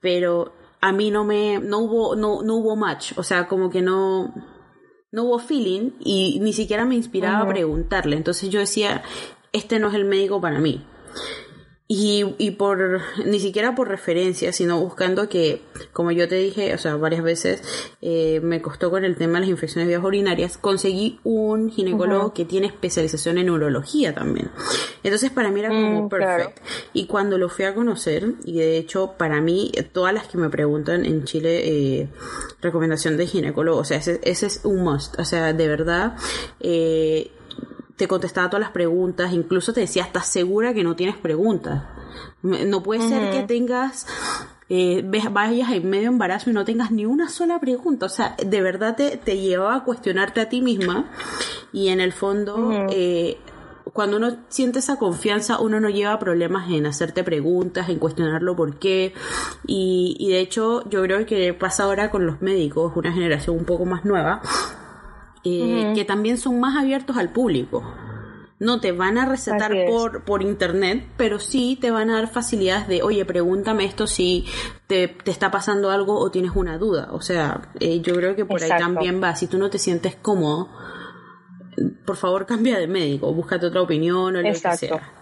pero a mí no me, no hubo, no, no hubo match. O sea, como que no, no hubo feeling y ni siquiera me inspiraba a preguntarle. Entonces yo decía, este no es el médico para mí. Y, y por, ni siquiera por referencia, sino buscando que, como yo te dije, o sea, varias veces eh, me costó con el tema de las infecciones vías urinarias, conseguí un ginecólogo que tiene especialización en urología también. Entonces para mí era como Mm, perfecto. Y cuando lo fui a conocer, y de hecho para mí, todas las que me preguntan en Chile, eh, recomendación de ginecólogo, o sea, ese, ese es un must. O sea, de verdad, eh, te contestaba todas las preguntas, incluso te decía, ¿estás segura que no tienes preguntas? No puede ser que tengas, eh, vayas en medio embarazo y no tengas ni una sola pregunta. O sea, de verdad te, te llevaba a cuestionarte a ti misma y en el fondo, eh, cuando uno siente esa confianza, uno no lleva problemas en hacerte preguntas, en cuestionarlo por qué. Y, y de hecho, yo creo que pasa ahora con los médicos, una generación un poco más nueva, eh, que también son más abiertos al público. No te van a recetar por, por internet, pero sí te van a dar facilidades de, oye, pregúntame esto si te, te está pasando algo o tienes una duda. O sea, eh, yo creo que por ahí también va. Si tú no te sientes cómodo, por favor cambia de médico, búscate otra opinión o lo Exacto. que sea.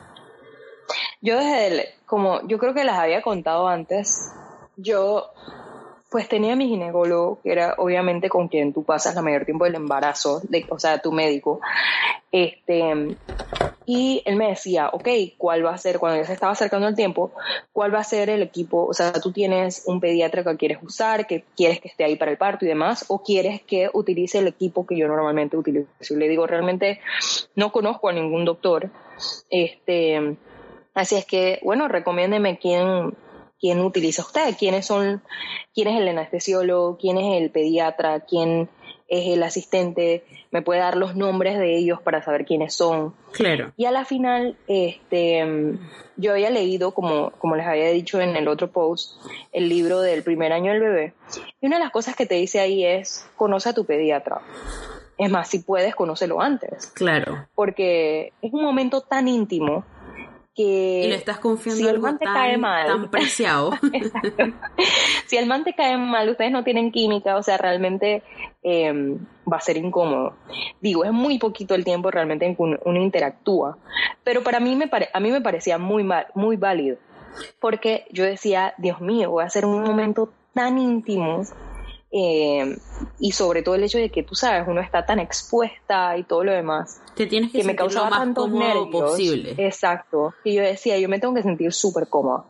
Yo desde el, como yo creo que las había contado antes, yo pues tenía mi ginecólogo, que era obviamente con quien tú pasas la mayor tiempo del embarazo, de, o sea, tu médico. Este, y él me decía, ok, ¿cuál va a ser, cuando ya se estaba acercando el tiempo, cuál va a ser el equipo? O sea, tú tienes un pediatra que quieres usar, que quieres que esté ahí para el parto y demás, o quieres que utilice el equipo que yo normalmente utilizo. Le digo, realmente no conozco a ningún doctor. Este, Así es que, bueno, recomiéndeme quién, quién utiliza usted, quiénes son, quién es el anestesiólogo, quién es el pediatra, quién es el asistente, me puede dar los nombres de ellos para saber quiénes son. Claro. Y a la final, este, yo había leído, como, como les había dicho en el otro post, el libro del primer año del bebé. Y una de las cosas que te dice ahí es, conoce a tu pediatra. Es más, si puedes, conócelo antes. Claro. Porque es un momento tan íntimo que Y le estás confiando si el algo man te cae tan, mal, tan preciado. si el man te cae mal, ustedes no tienen química, o sea, realmente eh, va a ser incómodo. Digo, es muy poquito el tiempo realmente en que uno, uno interactúa, pero para mí me pare- a mí me parecía muy mal, muy válido, porque yo decía, Dios mío, voy a hacer un momento tan íntimo. Eh, y sobre todo el hecho de que tú sabes, uno está tan expuesta y todo lo demás, Te tienes que, que me sentir lo causaba más tantos cómodo nervios. posible. Exacto. Y yo decía, yo me tengo que sentir súper cómoda.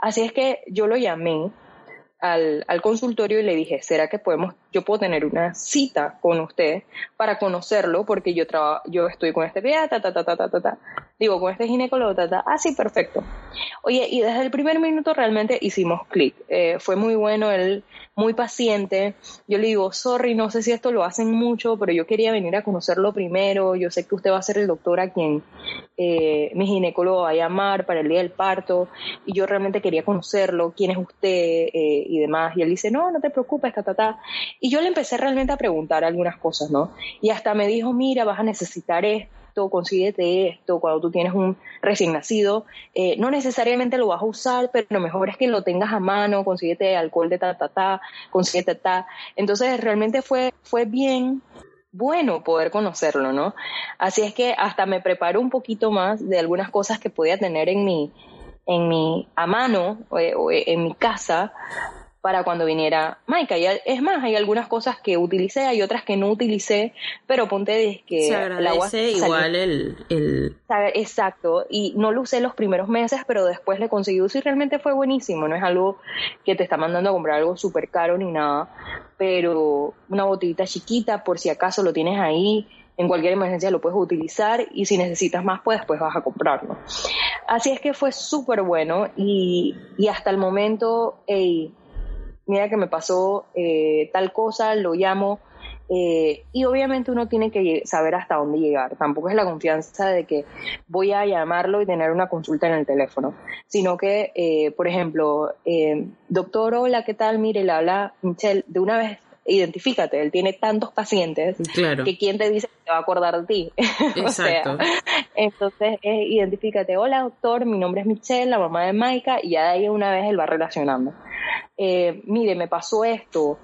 Así es que yo lo llamé al, al consultorio y le dije, ¿será que podemos, yo puedo tener una cita con usted para conocerlo? Porque yo traba, yo estoy con este pediatra, ta, ta, ta, ta, ta, ta. Digo, con este ginecólogo, ta, ta. Ah, perfecto. Oye, y desde el primer minuto realmente hicimos clic. Eh, fue muy bueno, él muy paciente. Yo le digo, sorry, no sé si esto lo hacen mucho, pero yo quería venir a conocerlo primero. Yo sé que usted va a ser el doctor a quien eh, mi ginecólogo va a llamar para el día del parto. Y yo realmente quería conocerlo, quién es usted eh, y demás. Y él dice, no, no te preocupes, ta, ta, ta. Y yo le empecé realmente a preguntar algunas cosas, ¿no? Y hasta me dijo, mira, vas a necesitar esto consíguete esto, cuando tú tienes un recién nacido, eh, no necesariamente lo vas a usar, pero lo mejor es que lo tengas a mano, consíguete alcohol de ta, ta, ta, consíguete ta. Entonces realmente fue, fue bien bueno poder conocerlo, ¿no? Así es que hasta me preparé un poquito más de algunas cosas que podía tener en mi, en mi, a mano o, o en mi casa para cuando viniera Maika. Y es más, hay algunas cosas que utilicé, hay otras que no utilicé, pero ponte de que Se el agua agradece igual el, Exacto, y no lo usé los primeros meses, pero después le conseguí usar y realmente fue buenísimo. No es algo que te está mandando a comprar algo súper caro ni nada, pero una botellita chiquita, por si acaso lo tienes ahí, en cualquier emergencia lo puedes utilizar y si necesitas más, pues después vas a comprarlo. Así es que fue súper bueno y, y hasta el momento, ey, mira que me pasó eh, tal cosa, lo llamo. eh, y obviamente uno tiene que saber hasta dónde llegar. Tampoco es la confianza de que voy a llamarlo y tener una consulta en el teléfono, sino que, eh, por ejemplo, eh, doctor, hola, ¿qué tal? Mire, le habla Michelle, de una vez identifícate, él tiene tantos pacientes Claro. que quién te dice que te va a acordar de ti. O sea, Exacto. entonces, eh, identifícate, hola doctor, mi nombre es Michelle, la mamá de Maika, y ya de ahí una vez él va relacionando. Eh, mire, me pasó esto,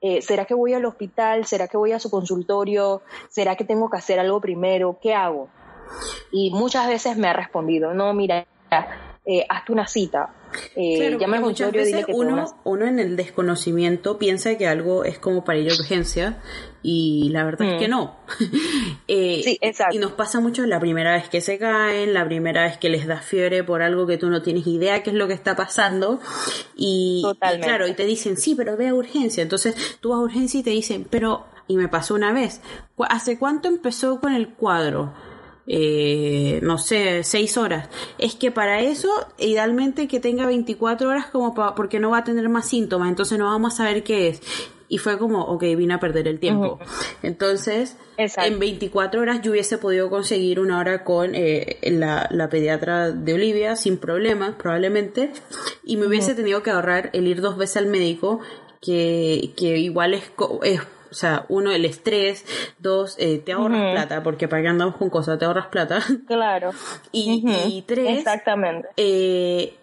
eh, ¿será que voy al hospital? ¿Será que voy a su consultorio? ¿Será que tengo que hacer algo primero? ¿Qué hago? Y muchas veces me ha respondido, no, mira, eh, hazte una cita. Eh, claro, muchas veces uno, uno en el desconocimiento piensa que algo es como para ir a urgencia y la verdad es que mm. no. Eh, sí, exacto. Y nos pasa mucho la primera vez que se caen, la primera vez que les da fiebre por algo que tú no tienes idea qué es lo que está pasando y, y claro, y te dicen, sí, pero ve a urgencia. Entonces tú vas a urgencia y te dicen, pero, y me pasó una vez, ¿hace cuánto empezó con el cuadro? Eh, no sé, seis horas. Es que para eso, idealmente que tenga 24 horas como porque no va a tener más síntomas, entonces no vamos a saber qué es. Y fue como, ok, vine a perder el tiempo. Entonces, en 24 horas yo hubiese podido conseguir una hora con eh, la, la, pediatra de Olivia sin problemas, probablemente, y me hubiese tenido que ahorrar el ir dos veces al médico, que, que igual es, es o sea, uno, el estrés, dos, eh, te ahorras plata, porque para qué andamos con cosas, te ahorras plata. Claro. y, tres, Exactamente. Eh,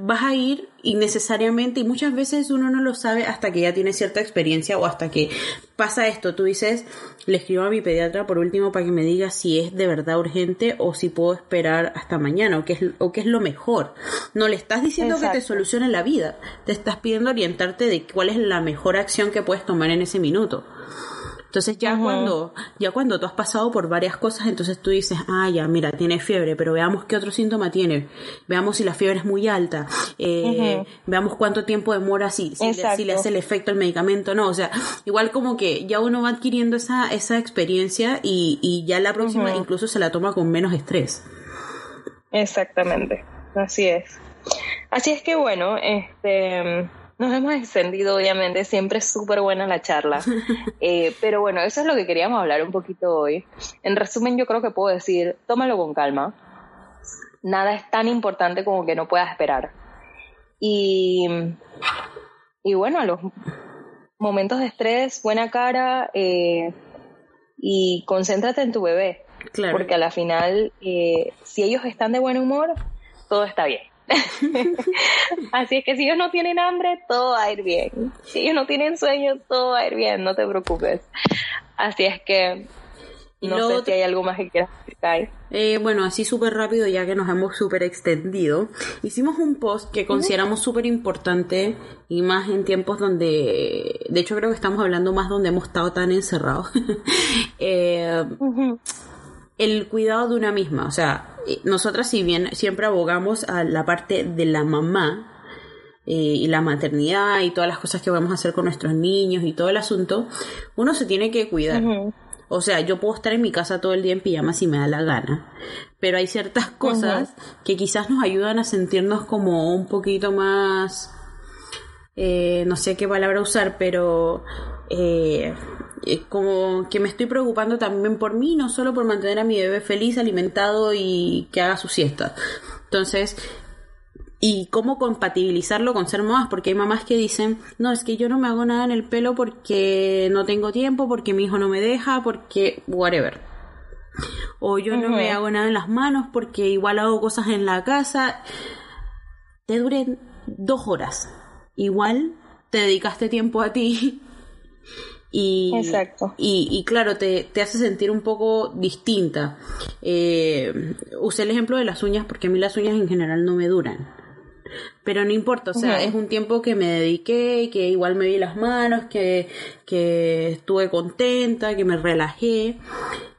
vas a ir innecesariamente y muchas veces uno no lo sabe hasta que ya tiene cierta experiencia o hasta que pasa esto. Tú dices, le escribo a mi pediatra por último para que me diga si es de verdad urgente o si puedo esperar hasta mañana o qué es, o qué es lo mejor. No le estás diciendo que te solucione la vida, te estás pidiendo orientarte de cuál es la mejor acción que puedes tomar en ese minuto. Entonces ya cuando, ya cuando tú has pasado por varias cosas, entonces tú dices, ah, ya, mira, tiene fiebre, pero veamos qué otro síntoma tiene. Veamos si la fiebre es muy alta. Eh, veamos cuánto tiempo demora si, si le, hace el efecto el medicamento no. O sea, igual como que ya uno va adquiriendo esa, esa experiencia y, y ya la próxima incluso se la toma con menos estrés. Exactamente, así es. Así es que bueno, este nos hemos extendido, obviamente, siempre es súper buena la charla. Eh, pero bueno, eso es lo que queríamos hablar un poquito hoy. En resumen, yo creo que puedo decir, tómalo con calma. Nada es tan importante como que no puedas esperar. Y, y bueno, a los momentos de estrés, buena cara eh, y concéntrate en tu bebé. Porque a la final, eh, si ellos están de buen humor, todo está bien. Así es que si ellos no tienen hambre, todo va a ir bien. Si ellos no tienen sueño, todo va a ir bien, no te preocupes. Así es que no sé si hay algo más que quieras explicar. Eh, bueno, así súper rápido, ya que nos hemos súper extendido, hicimos un post que consideramos súper importante y más en tiempos donde, de hecho creo que estamos hablando más donde hemos estado tan encerrados. eh, el cuidado de una misma. O sea, eh, nosotras si bien siempre abogamos a la parte de la mamá eh, y la maternidad y todas las cosas que vamos a hacer con nuestros niños y todo el asunto, uno se tiene que cuidar. O sea, yo puedo estar en mi casa todo el día en pijama si me da la gana, pero hay ciertas cosas que quizás nos ayudan a sentirnos como un poquito más, eh, no sé qué palabra usar, pero eh, eh, como que me estoy preocupando también por mí, no solo por mantener a mi bebé feliz, alimentado y que haga su siesta. Entonces, y cómo compatibilizarlo con ser mamás, porque hay mamás que dicen, no, es que yo no me hago nada en el pelo porque no tengo tiempo, porque mi hijo no me deja, porque whatever. O yo no me hago nada en las manos porque igual hago cosas en la casa. Te duren dos horas. Igual te dedicaste tiempo a ti y, Exacto. Y, claro, te, te, hace sentir un poco distinta. Eh, usé el ejemplo de las uñas porque a mí las uñas en general no me duran. Pero no importa, o sea, es un tiempo que me dediqué, que igual me vi las manos, que, que estuve contenta, que me relajé.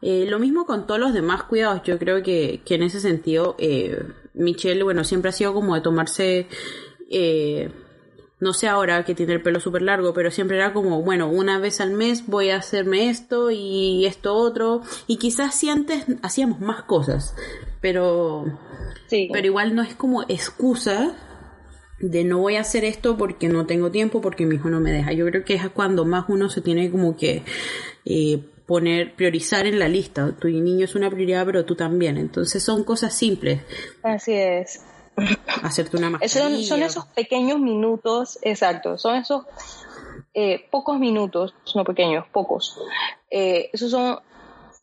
Eh, lo mismo con todos los demás cuidados. Yo creo que, que en ese sentido, eh, Michelle, bueno, siempre ha sido como de tomarse eh, no sé ahora que tiene el pelo súper largo, pero siempre era como, bueno, una vez al mes voy a hacerme esto y esto otro. Y quizás si antes hacíamos más cosas, pero, sí. pero igual no es como excusa de no voy a hacer esto porque no tengo tiempo, porque mi hijo no me deja. Yo creo que es cuando más uno se tiene como que eh, poner, priorizar en la lista. Tu niño es una prioridad, pero tú también. Entonces son cosas simples. Así es hacerte una Son, son esos pequeños minutos, exacto, son esos eh, pocos minutos, no pequeños, pocos. Eh, esos son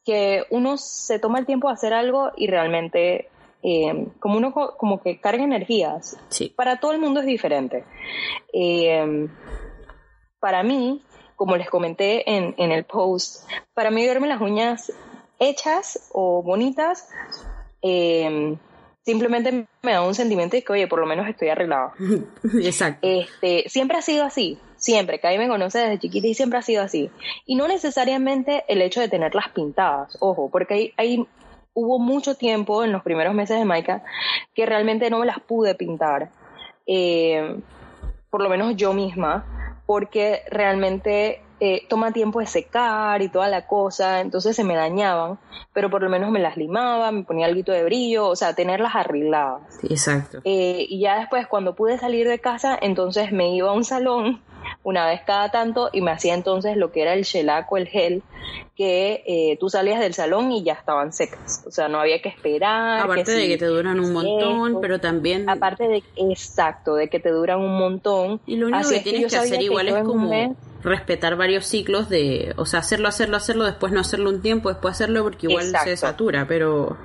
que uno se toma el tiempo de hacer algo y realmente eh, como uno como que carga energías. Para todo el mundo es diferente. para mí, como les comenté en, en el post, para mí verme las uñas hechas o bonitas simplemente me da un sentimiento de que, oye, por lo menos estoy arreglada. Exacto. Este, siempre ha sido así, siempre, ahí me conoce desde chiquita y siempre ha sido así. Y no necesariamente el hecho de tenerlas pintadas, ojo, porque hay, hay hubo mucho tiempo en los primeros meses de Maika que realmente no me las pude pintar. Eh, por lo menos yo misma, porque realmente eh, toma tiempo de secar y toda la cosa, entonces se me dañaban, pero por lo menos me las limaba, me ponía algo de brillo, o sea, tenerlas arregladas. exacto. Eh, y ya después, cuando pude salir de casa, entonces me iba a un salón una vez cada tanto y me hacía entonces lo que era el shellac el gel, que eh, tú salías del salón y ya estaban secas, o sea, no había que esperar. Aparte de que te duran un montón, pero también... Aparte de, exacto, de que te duran un montón. Y lo único que tienes que, hacer igual es como respetar varios ciclos de, o sea, hacerlo, hacerlo, hacerlo, después no hacerlo un tiempo, después hacerlo porque igual se satura, pero...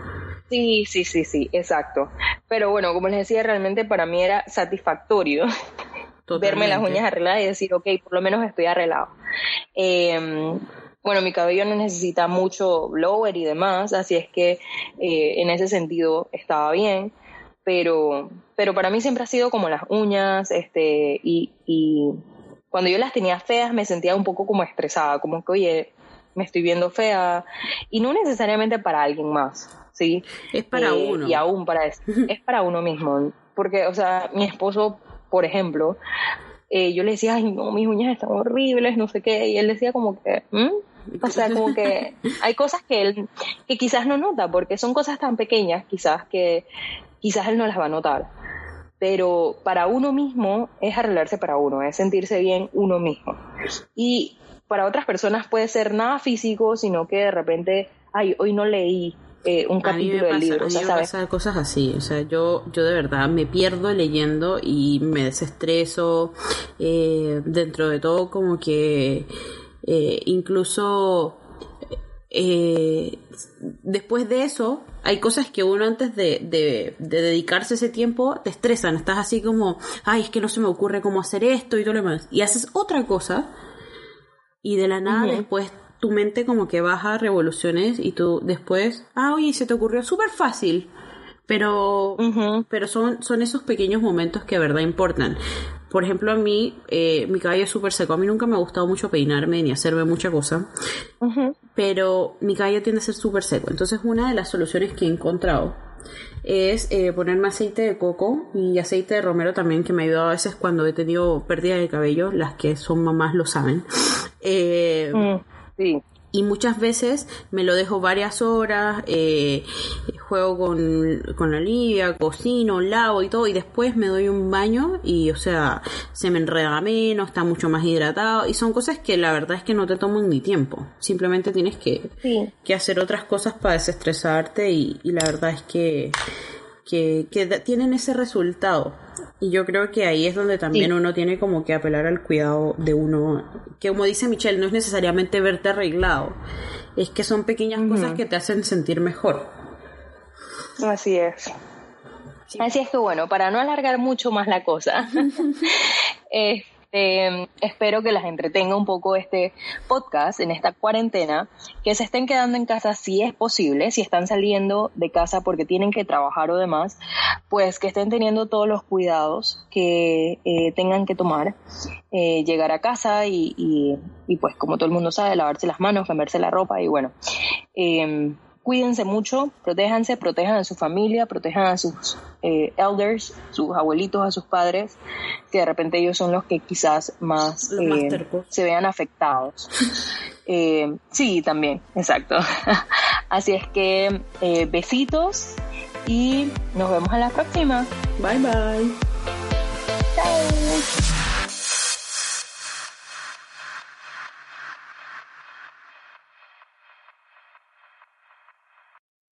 Sí, sí, sí, sí, exacto. Pero bueno, como les decía, realmente para mí era satisfactorio verme las uñas arregladas y decir, ok, por lo menos estoy arreglado. Em, bueno, mi cabello no necesita mucho blower y demás, así es que eh, en ese sentido estaba bien, pero, pero para mí siempre ha sido como las uñas, este, y, y cuando yo las tenía feas me sentía un poco como estresada, como que, oye, me estoy viendo fea, y no necesariamente para alguien más, ¿sí? Es para eh, uno. Y aún para eso, es para uno mismo, porque, o sea, mi esposo, por ejemplo, eh, yo le decía, ay, no, mis uñas están horribles, no sé qué, y él decía como que, o sea, como que hay cosas que él, que quizás no nota, porque son cosas tan pequeñas, quizás que quizás él no las va a notar pero para uno mismo es arreglarse para uno, es sentirse bien uno mismo. Y para otras personas puede ser nada físico, sino que de repente, ay, hoy no leí eh, un capítulo del libro. A mí me pasa cosas así, o sea, yo, yo de verdad me pierdo leyendo y me desestreso, eh, dentro de todo como que eh, incluso eh, después de eso, hay cosas que uno antes de, de, dedicarse ese tiempo te estresan. Estás así como, ay, es que no se me ocurre cómo hacer esto y todo lo demás. Y haces otra cosa y de la nada después tu mente como que baja revoluciones y tú después, ah, oye, se te ocurrió súper fácil. Pero, pero son, son esos pequeños momentos que de verdad importan. Por ejemplo, a mí, eh, mi cabello es súper seco. A mí nunca me ha gustado mucho peinarme ni hacerme mucha cosa. Pero mi cabello tiende a ser súper seco. Entonces, una de las soluciones que he encontrado es eh, ponerme aceite de coco y aceite de romero también, que me ha ayudado a veces cuando he tenido pérdida de cabello. Las que son mamás lo saben. Eh, mm, sí y muchas veces me lo dejo varias horas, eh, juego con, con la Livia, cocino, lavo y todo, y después me doy un baño y, o sea, se me enreda menos, está mucho más hidratado, y son cosas que la verdad es que no te toman ni tiempo, simplemente tienes que, que hacer otras cosas para desestresarte y, y la verdad es que, que, que tienen ese resultado. Y yo creo que ahí es donde también uno tiene como que apelar al cuidado de uno, que como dice Michelle, no es necesariamente verte arreglado, es que son pequeñas cosas que te hacen sentir mejor. Así es. Así es que bueno, para no alargar mucho más la cosa, eh, este, espero que las entretenga un poco este podcast en esta cuarentena, que se estén quedando en casa si es posible, si están saliendo de casa porque tienen que trabajar o demás, pues que estén teniendo todos los cuidados que eh, tengan que tomar, eh, llegar a casa y, y, pues como todo el mundo sabe, lavarse las manos, cambiarse la ropa y bueno. Cuídense mucho, protéjanse, protejan a su familia, protejan a sus eh, elders, sus abuelitos, a sus padres, que de repente ellos son los que quizás más, eh, se vean afectados. Eh, sí, también, exacto. Así es que besitos y nos vemos a la próxima. Bye bye. Chao.